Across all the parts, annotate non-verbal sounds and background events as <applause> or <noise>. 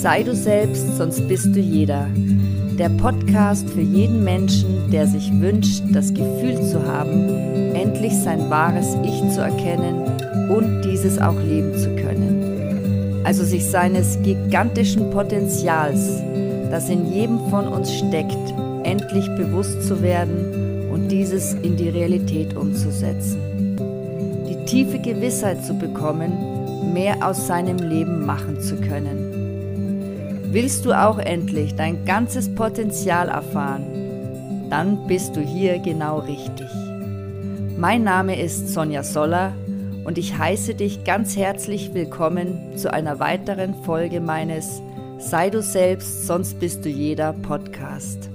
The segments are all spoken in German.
Sei du selbst, sonst bist du jeder. Der Podcast für jeden Menschen, der sich wünscht, das Gefühl zu haben, endlich sein wahres Ich zu erkennen und dieses auch leben zu können. Also sich seines gigantischen Potenzials, das in jedem von uns steckt, endlich bewusst zu werden und dieses in die Realität umzusetzen. Die tiefe Gewissheit zu bekommen, mehr aus seinem Leben machen zu können Willst du auch endlich dein ganzes Potenzial erfahren? Dann bist du hier genau richtig. Mein Name ist Sonja Soller und ich heiße dich ganz herzlich willkommen zu einer weiteren Folge meines Sei du selbst, sonst bist du jeder Podcast.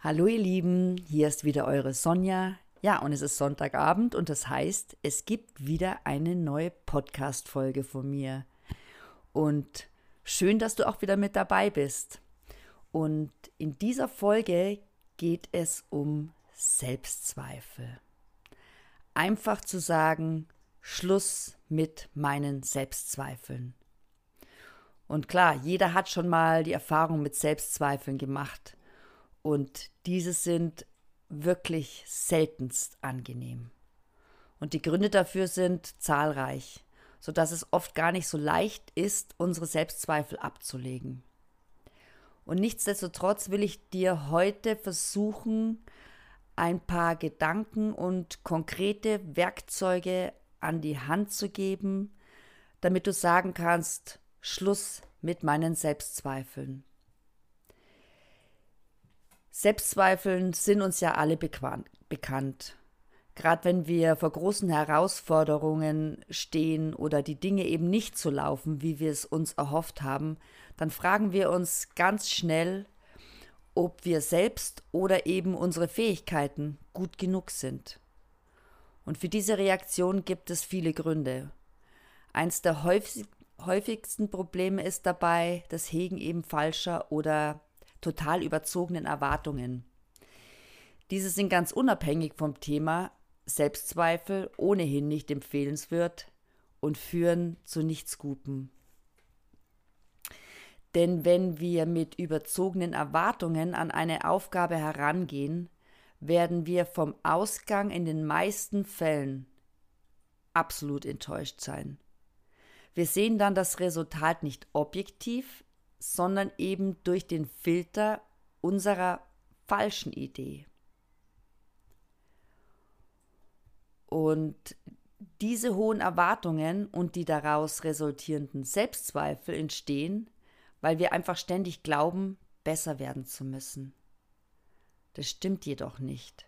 Hallo ihr Lieben, hier ist wieder eure Sonja. Ja, und es ist Sonntagabend und das heißt, es gibt wieder eine neue Podcast-Folge von mir. Und schön, dass du auch wieder mit dabei bist. Und in dieser Folge geht es um Selbstzweifel. Einfach zu sagen, Schluss mit meinen Selbstzweifeln. Und klar, jeder hat schon mal die Erfahrung mit Selbstzweifeln gemacht. Und diese sind wirklich seltenst angenehm. Und die Gründe dafür sind zahlreich, sodass es oft gar nicht so leicht ist, unsere Selbstzweifel abzulegen. Und nichtsdestotrotz will ich dir heute versuchen, ein paar Gedanken und konkrete Werkzeuge an die Hand zu geben, damit du sagen kannst, Schluss mit meinen Selbstzweifeln. Selbstzweifeln sind uns ja alle bekannt. Gerade wenn wir vor großen Herausforderungen stehen oder die Dinge eben nicht so laufen, wie wir es uns erhofft haben, dann fragen wir uns ganz schnell, ob wir selbst oder eben unsere Fähigkeiten gut genug sind. Und für diese Reaktion gibt es viele Gründe. Eins der häufigsten Probleme ist dabei das Hegen eben falscher oder total überzogenen Erwartungen. Diese sind ganz unabhängig vom Thema Selbstzweifel ohnehin nicht empfehlenswert und führen zu nichts Gutem. Denn wenn wir mit überzogenen Erwartungen an eine Aufgabe herangehen, werden wir vom Ausgang in den meisten Fällen absolut enttäuscht sein. Wir sehen dann das Resultat nicht objektiv, sondern eben durch den Filter unserer falschen Idee. Und diese hohen Erwartungen und die daraus resultierenden Selbstzweifel entstehen, weil wir einfach ständig glauben, besser werden zu müssen. Das stimmt jedoch nicht,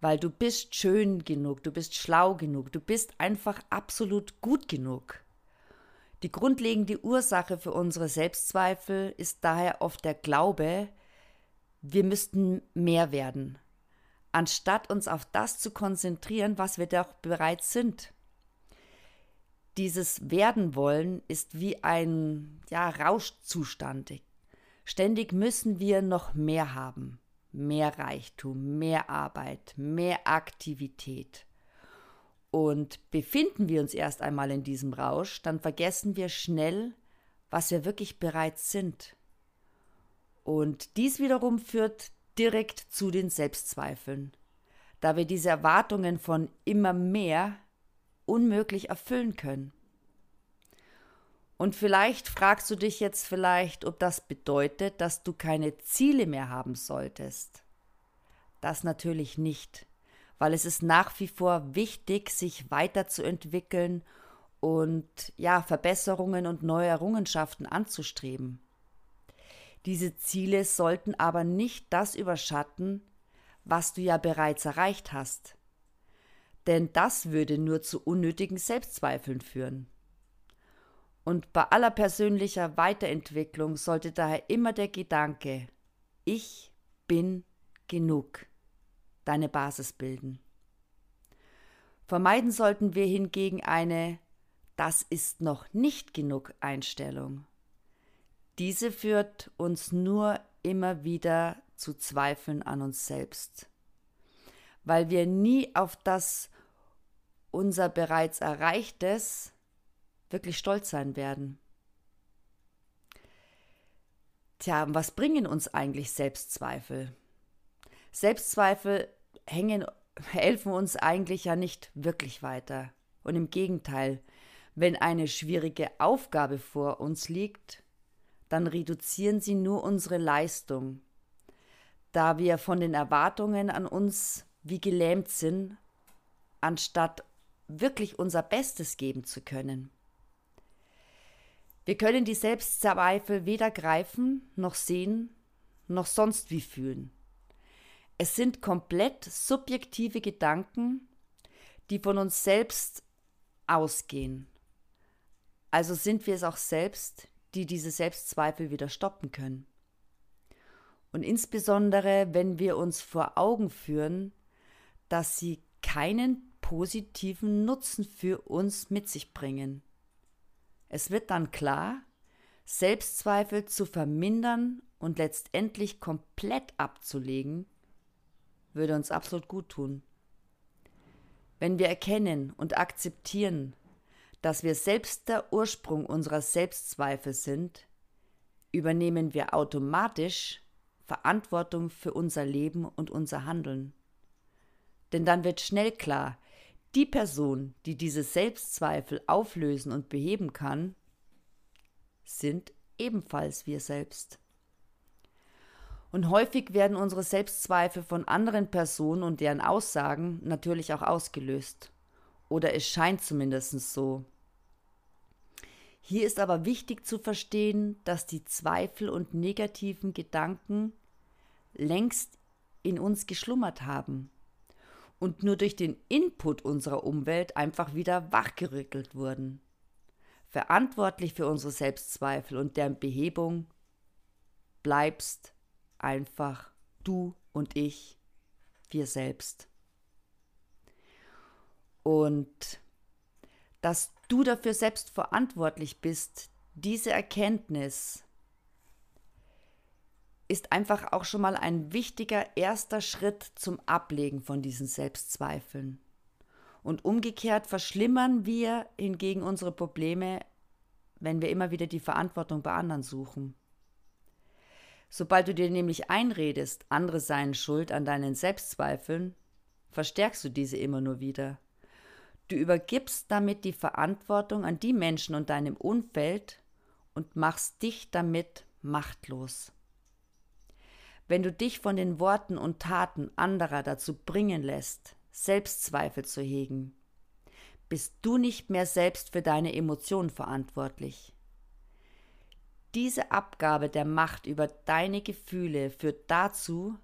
weil du bist schön genug, du bist schlau genug, du bist einfach absolut gut genug. Die grundlegende Ursache für unsere Selbstzweifel ist daher oft der Glaube, wir müssten mehr werden, anstatt uns auf das zu konzentrieren, was wir doch bereits sind. Dieses Werden wollen ist wie ein ja, Rauschzustand. Ständig müssen wir noch mehr haben. Mehr Reichtum, mehr Arbeit, mehr Aktivität. Und befinden wir uns erst einmal in diesem Rausch, dann vergessen wir schnell, was wir wirklich bereits sind. Und dies wiederum führt direkt zu den Selbstzweifeln, da wir diese Erwartungen von immer mehr unmöglich erfüllen können. Und vielleicht fragst du dich jetzt vielleicht, ob das bedeutet, dass du keine Ziele mehr haben solltest. Das natürlich nicht weil es ist nach wie vor wichtig, sich weiterzuentwickeln und ja, Verbesserungen und neue Errungenschaften anzustreben. Diese Ziele sollten aber nicht das überschatten, was du ja bereits erreicht hast. Denn das würde nur zu unnötigen Selbstzweifeln führen. Und bei aller persönlicher Weiterentwicklung sollte daher immer der Gedanke, ich bin genug deine Basis bilden. Vermeiden sollten wir hingegen eine Das ist noch nicht genug Einstellung. Diese führt uns nur immer wieder zu Zweifeln an uns selbst, weil wir nie auf das unser bereits Erreichtes wirklich stolz sein werden. Tja, was bringen uns eigentlich Selbstzweifel? Selbstzweifel hängen, helfen uns eigentlich ja nicht wirklich weiter. Und im Gegenteil, wenn eine schwierige Aufgabe vor uns liegt, dann reduzieren sie nur unsere Leistung, da wir von den Erwartungen an uns wie gelähmt sind, anstatt wirklich unser Bestes geben zu können. Wir können die Selbstzweifel weder greifen, noch sehen, noch sonst wie fühlen. Es sind komplett subjektive Gedanken, die von uns selbst ausgehen. Also sind wir es auch selbst, die diese Selbstzweifel wieder stoppen können. Und insbesondere, wenn wir uns vor Augen führen, dass sie keinen positiven Nutzen für uns mit sich bringen. Es wird dann klar, Selbstzweifel zu vermindern und letztendlich komplett abzulegen, würde uns absolut gut tun. Wenn wir erkennen und akzeptieren, dass wir selbst der Ursprung unserer Selbstzweifel sind, übernehmen wir automatisch Verantwortung für unser Leben und unser Handeln. Denn dann wird schnell klar, die Person, die diese Selbstzweifel auflösen und beheben kann, sind ebenfalls wir selbst. Und häufig werden unsere Selbstzweifel von anderen Personen und deren Aussagen natürlich auch ausgelöst. Oder es scheint zumindest so. Hier ist aber wichtig zu verstehen, dass die Zweifel und negativen Gedanken längst in uns geschlummert haben und nur durch den Input unserer Umwelt einfach wieder wachgerückelt wurden. Verantwortlich für unsere Selbstzweifel und deren Behebung bleibst einfach du und ich, wir selbst. Und dass du dafür selbst verantwortlich bist, diese Erkenntnis ist einfach auch schon mal ein wichtiger erster Schritt zum Ablegen von diesen Selbstzweifeln. Und umgekehrt verschlimmern wir hingegen unsere Probleme, wenn wir immer wieder die Verantwortung bei anderen suchen. Sobald du dir nämlich einredest, andere seien schuld an deinen Selbstzweifeln, verstärkst du diese immer nur wieder. Du übergibst damit die Verantwortung an die Menschen und deinem Umfeld und machst dich damit machtlos. Wenn du dich von den Worten und Taten anderer dazu bringen lässt, Selbstzweifel zu hegen, bist du nicht mehr selbst für deine Emotionen verantwortlich. Diese Abgabe der Macht über deine Gefühle führt dazu,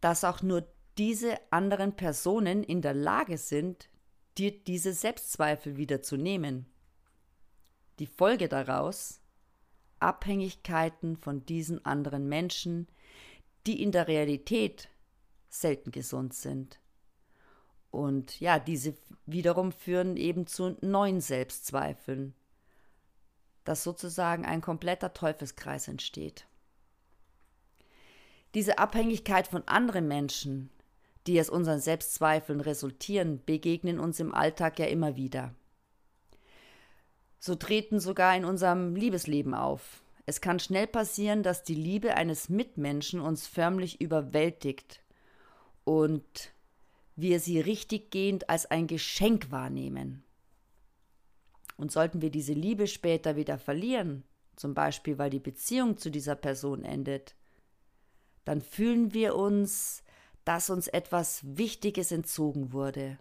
dass auch nur diese anderen Personen in der Lage sind, dir diese Selbstzweifel wieder zu nehmen. Die Folge daraus Abhängigkeiten von diesen anderen Menschen, die in der Realität selten gesund sind. Und ja, diese wiederum führen eben zu neuen Selbstzweifeln, dass sozusagen ein kompletter Teufelskreis entsteht. Diese Abhängigkeit von anderen Menschen, die aus unseren Selbstzweifeln resultieren, begegnen uns im Alltag ja immer wieder. So treten sogar in unserem Liebesleben auf. Es kann schnell passieren, dass die Liebe eines Mitmenschen uns förmlich überwältigt und wir sie richtiggehend als ein Geschenk wahrnehmen. Und sollten wir diese Liebe später wieder verlieren, zum Beispiel weil die Beziehung zu dieser Person endet, dann fühlen wir uns, dass uns etwas Wichtiges entzogen wurde.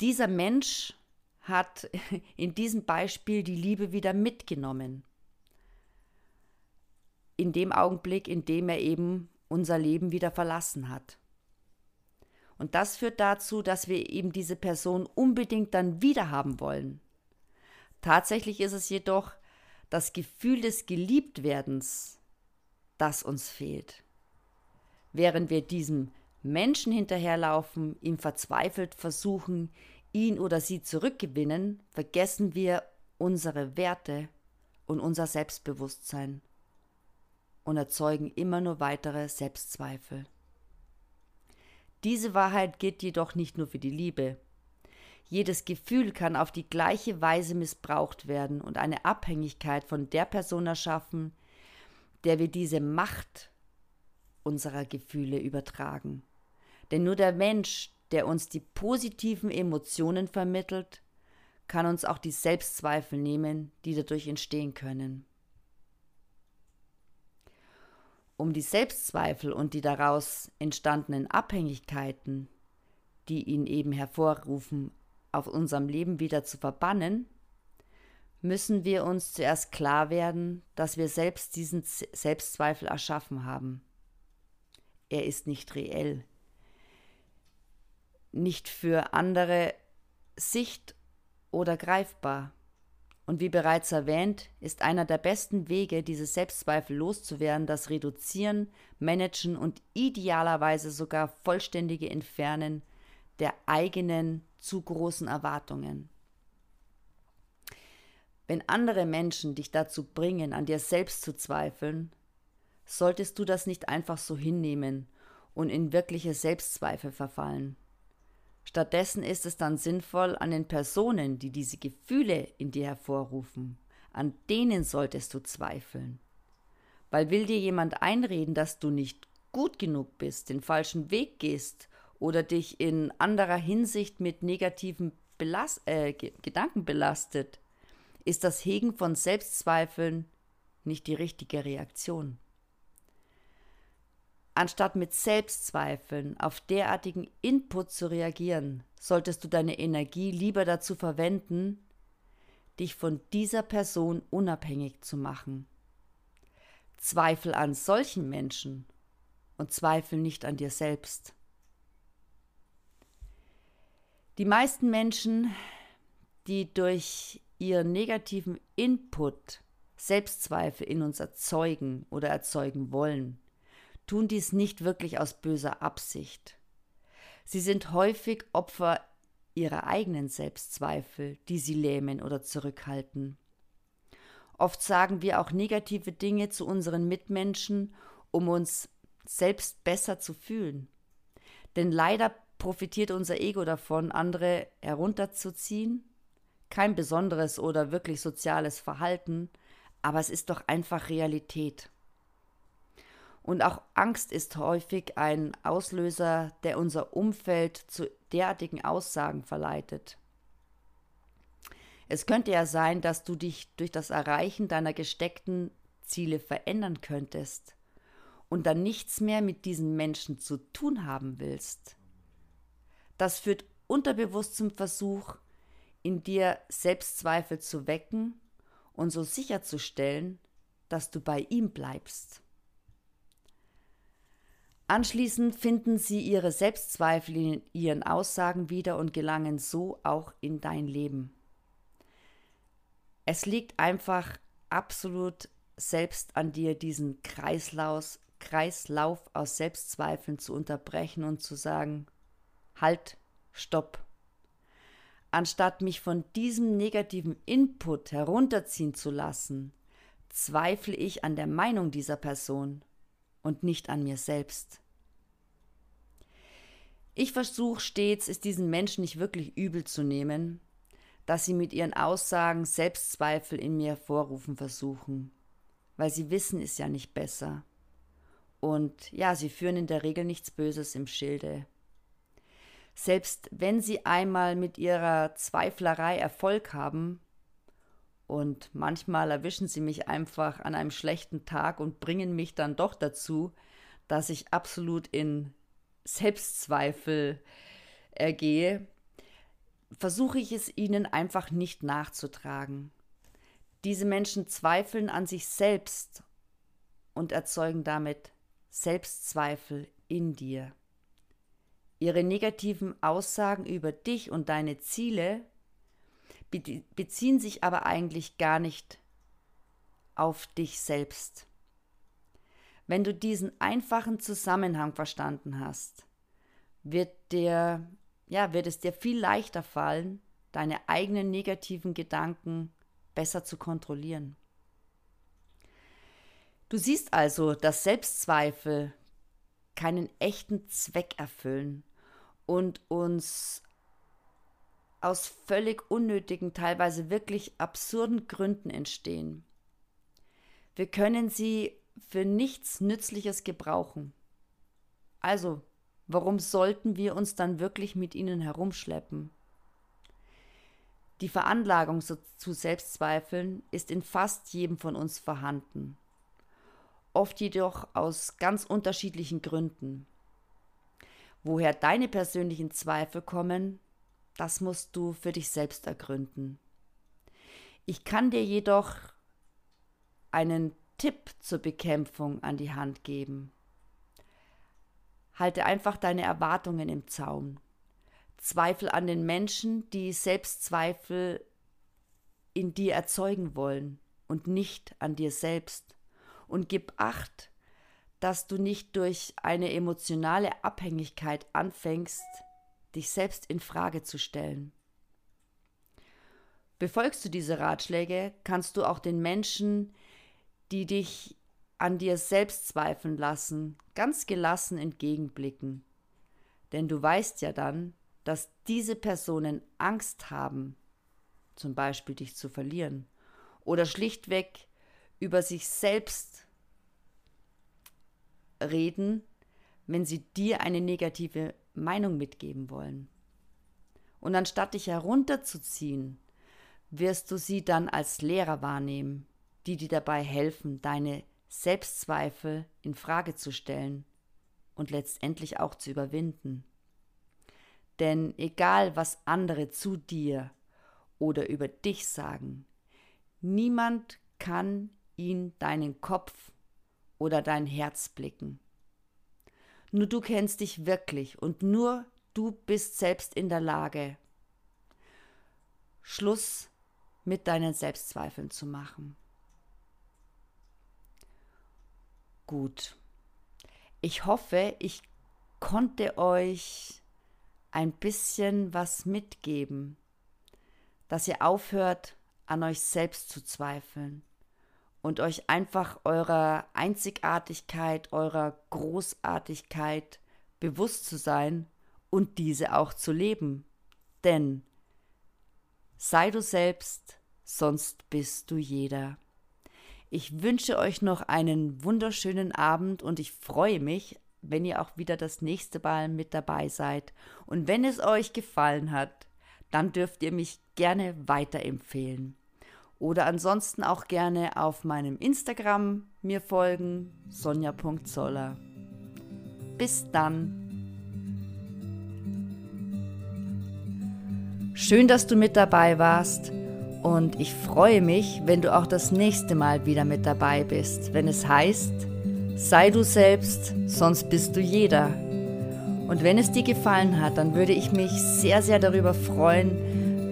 Dieser Mensch hat <laughs> in diesem Beispiel die Liebe wieder mitgenommen. In dem Augenblick, in dem er eben unser Leben wieder verlassen hat. Und das führt dazu, dass wir eben diese Person unbedingt dann wieder haben wollen. Tatsächlich ist es jedoch das Gefühl des Geliebtwerdens, das uns fehlt. Während wir diesem Menschen hinterherlaufen, ihm verzweifelt versuchen, ihn oder sie zurückgewinnen, vergessen wir unsere Werte und unser Selbstbewusstsein und erzeugen immer nur weitere Selbstzweifel. Diese Wahrheit gilt jedoch nicht nur für die Liebe. Jedes Gefühl kann auf die gleiche Weise missbraucht werden und eine Abhängigkeit von der Person erschaffen, der wir diese Macht unserer Gefühle übertragen. Denn nur der Mensch, der uns die positiven Emotionen vermittelt, kann uns auch die Selbstzweifel nehmen, die dadurch entstehen können. Um die Selbstzweifel und die daraus entstandenen Abhängigkeiten, die ihn eben hervorrufen, auf unserem Leben wieder zu verbannen, müssen wir uns zuerst klar werden, dass wir selbst diesen Selbstzweifel erschaffen haben. Er ist nicht reell, nicht für andere sicht- oder greifbar. Und wie bereits erwähnt, ist einer der besten Wege, diese Selbstzweifel loszuwerden, das Reduzieren, Managen und idealerweise sogar vollständige Entfernen der eigenen zu großen Erwartungen. Wenn andere Menschen dich dazu bringen, an dir selbst zu zweifeln, solltest du das nicht einfach so hinnehmen und in wirkliche Selbstzweifel verfallen. Stattdessen ist es dann sinnvoll, an den Personen, die diese Gefühle in dir hervorrufen, an denen solltest du zweifeln. Weil will dir jemand einreden, dass du nicht gut genug bist, den falschen Weg gehst oder dich in anderer Hinsicht mit negativen Belast äh, Gedanken belastet, ist das Hegen von Selbstzweifeln nicht die richtige Reaktion. Anstatt mit Selbstzweifeln auf derartigen Input zu reagieren, solltest du deine Energie lieber dazu verwenden, dich von dieser Person unabhängig zu machen. Zweifel an solchen Menschen und Zweifel nicht an dir selbst. Die meisten Menschen, die durch ihren negativen Input Selbstzweifel in uns erzeugen oder erzeugen wollen, tun dies nicht wirklich aus böser Absicht. Sie sind häufig Opfer ihrer eigenen Selbstzweifel, die sie lähmen oder zurückhalten. Oft sagen wir auch negative Dinge zu unseren Mitmenschen, um uns selbst besser zu fühlen. Denn leider profitiert unser Ego davon, andere herunterzuziehen. Kein besonderes oder wirklich soziales Verhalten, aber es ist doch einfach Realität. Und auch Angst ist häufig ein Auslöser, der unser Umfeld zu derartigen Aussagen verleitet. Es könnte ja sein, dass du dich durch das Erreichen deiner gesteckten Ziele verändern könntest und dann nichts mehr mit diesen Menschen zu tun haben willst. Das führt unterbewusst zum Versuch, in dir Selbstzweifel zu wecken und so sicherzustellen, dass du bei ihm bleibst. Anschließend finden sie ihre Selbstzweifel in ihren Aussagen wieder und gelangen so auch in dein Leben. Es liegt einfach absolut selbst an dir, diesen Kreislauf, Kreislauf aus Selbstzweifeln zu unterbrechen und zu sagen, halt, stopp. Anstatt mich von diesem negativen Input herunterziehen zu lassen, zweifle ich an der Meinung dieser Person und nicht an mir selbst. Ich versuche stets, es diesen Menschen nicht wirklich übel zu nehmen, dass sie mit ihren Aussagen Selbstzweifel in mir hervorrufen versuchen, weil sie wissen es ja nicht besser. Und ja, sie führen in der Regel nichts Böses im Schilde. Selbst wenn sie einmal mit ihrer Zweiflerei Erfolg haben, und manchmal erwischen sie mich einfach an einem schlechten Tag und bringen mich dann doch dazu, dass ich absolut in Selbstzweifel ergehe, versuche ich es ihnen einfach nicht nachzutragen. Diese Menschen zweifeln an sich selbst und erzeugen damit Selbstzweifel in dir. Ihre negativen Aussagen über dich und deine Ziele beziehen sich aber eigentlich gar nicht auf dich selbst. Wenn du diesen einfachen Zusammenhang verstanden hast, wird dir, ja, wird es dir viel leichter fallen, deine eigenen negativen Gedanken besser zu kontrollieren. Du siehst also, dass Selbstzweifel keinen echten Zweck erfüllen und uns aus völlig unnötigen, teilweise wirklich absurden Gründen entstehen. Wir können sie für nichts Nützliches gebrauchen. Also, warum sollten wir uns dann wirklich mit ihnen herumschleppen? Die Veranlagung zu Selbstzweifeln ist in fast jedem von uns vorhanden, oft jedoch aus ganz unterschiedlichen Gründen. Woher deine persönlichen Zweifel kommen, das musst du für dich selbst ergründen. Ich kann dir jedoch einen Tipp zur Bekämpfung an die Hand geben. Halte einfach deine Erwartungen im Zaum. Zweifel an den Menschen, die Selbstzweifel in dir erzeugen wollen und nicht an dir selbst. Und gib acht, dass du nicht durch eine emotionale Abhängigkeit anfängst, dich selbst in Frage zu stellen. Befolgst du diese Ratschläge, kannst du auch den Menschen, die dich an dir selbst zweifeln lassen, ganz gelassen entgegenblicken. Denn du weißt ja dann, dass diese Personen Angst haben, zum Beispiel dich zu verlieren, oder schlichtweg über sich selbst reden, wenn sie dir eine negative Meinung mitgeben wollen. Und anstatt dich herunterzuziehen, wirst du sie dann als Lehrer wahrnehmen, die dir dabei helfen, deine Selbstzweifel in Frage zu stellen und letztendlich auch zu überwinden. Denn egal was andere zu dir oder über dich sagen, niemand kann in deinen Kopf oder dein Herz blicken. Nur du kennst dich wirklich und nur du bist selbst in der Lage, Schluss mit deinen Selbstzweifeln zu machen. Gut. Ich hoffe, ich konnte euch ein bisschen was mitgeben, dass ihr aufhört, an euch selbst zu zweifeln und euch einfach eurer Einzigartigkeit, eurer Großartigkeit bewusst zu sein und diese auch zu leben. Denn sei du selbst, sonst bist du jeder. Ich wünsche euch noch einen wunderschönen Abend und ich freue mich wenn ihr auch wieder das nächste Mal mit dabei seid. Und wenn es euch gefallen hat, dann dürft ihr mich gerne weiterempfehlen. Oder ansonsten auch gerne auf meinem Instagram mir folgen, sonja.zoller. Bis dann. Schön, dass du mit dabei warst und ich freue mich, wenn du auch das nächste Mal wieder mit dabei bist, wenn es heißt, Sei du selbst, sonst bist du jeder. Und wenn es dir gefallen hat, dann würde ich mich sehr, sehr darüber freuen,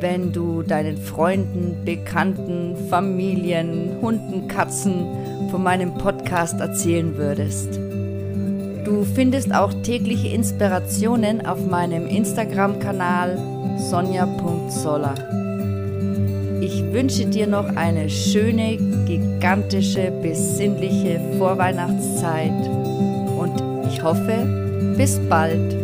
wenn du deinen Freunden, Bekannten, Familien, Hunden, Katzen von meinem Podcast erzählen würdest. Du findest auch tägliche Inspirationen auf meinem Instagram-Kanal sonja.zoller. Ich wünsche dir noch eine schöne, gigantische, besinnliche Vorweihnachtszeit und ich hoffe, bis bald.